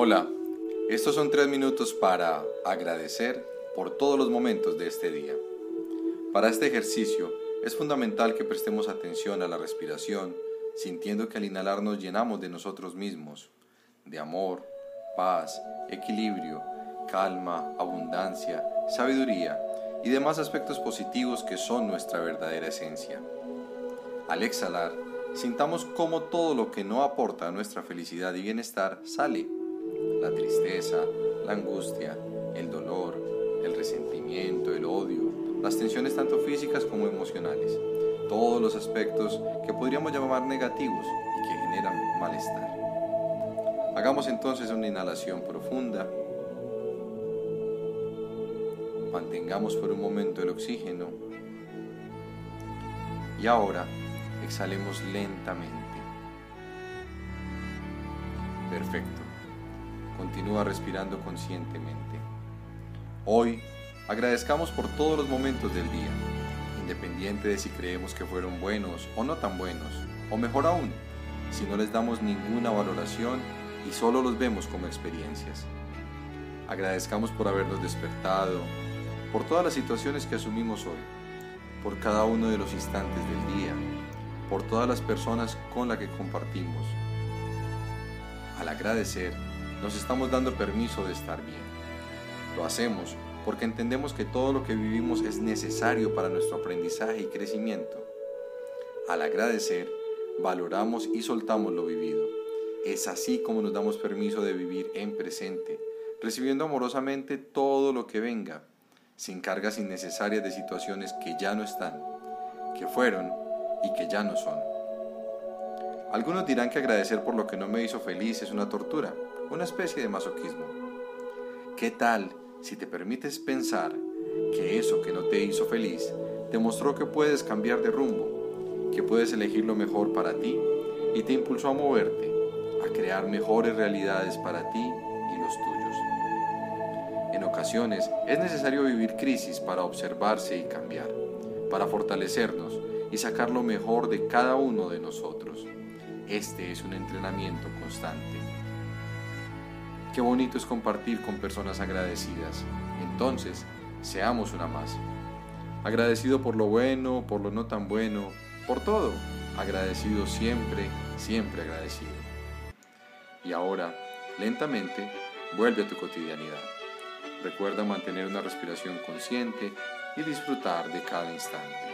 Hola, estos son tres minutos para agradecer por todos los momentos de este día. Para este ejercicio es fundamental que prestemos atención a la respiración, sintiendo que al inhalar nos llenamos de nosotros mismos, de amor, paz, equilibrio, calma, abundancia, sabiduría y demás aspectos positivos que son nuestra verdadera esencia. Al exhalar, sintamos cómo todo lo que no aporta a nuestra felicidad y bienestar sale. La tristeza, la angustia, el dolor, el resentimiento, el odio, las tensiones tanto físicas como emocionales, todos los aspectos que podríamos llamar negativos y que generan malestar. Hagamos entonces una inhalación profunda. Mantengamos por un momento el oxígeno. Y ahora exhalemos lentamente. Perfecto. Continúa respirando conscientemente. Hoy agradezcamos por todos los momentos del día, independiente de si creemos que fueron buenos o no tan buenos, o mejor aún, si no les damos ninguna valoración y solo los vemos como experiencias. Agradezcamos por habernos despertado, por todas las situaciones que asumimos hoy, por cada uno de los instantes del día, por todas las personas con las que compartimos. Al agradecer, nos estamos dando permiso de estar bien. Lo hacemos porque entendemos que todo lo que vivimos es necesario para nuestro aprendizaje y crecimiento. Al agradecer, valoramos y soltamos lo vivido. Es así como nos damos permiso de vivir en presente, recibiendo amorosamente todo lo que venga, sin cargas innecesarias de situaciones que ya no están, que fueron y que ya no son. Algunos dirán que agradecer por lo que no me hizo feliz es una tortura, una especie de masoquismo. ¿Qué tal si te permites pensar que eso que no te hizo feliz demostró que puedes cambiar de rumbo, que puedes elegir lo mejor para ti y te impulsó a moverte, a crear mejores realidades para ti y los tuyos? En ocasiones es necesario vivir crisis para observarse y cambiar, para fortalecernos y sacar lo mejor de cada uno de nosotros. Este es un entrenamiento constante. Qué bonito es compartir con personas agradecidas. Entonces, seamos una más. Agradecido por lo bueno, por lo no tan bueno, por todo. Agradecido siempre, siempre agradecido. Y ahora, lentamente, vuelve a tu cotidianidad. Recuerda mantener una respiración consciente y disfrutar de cada instante.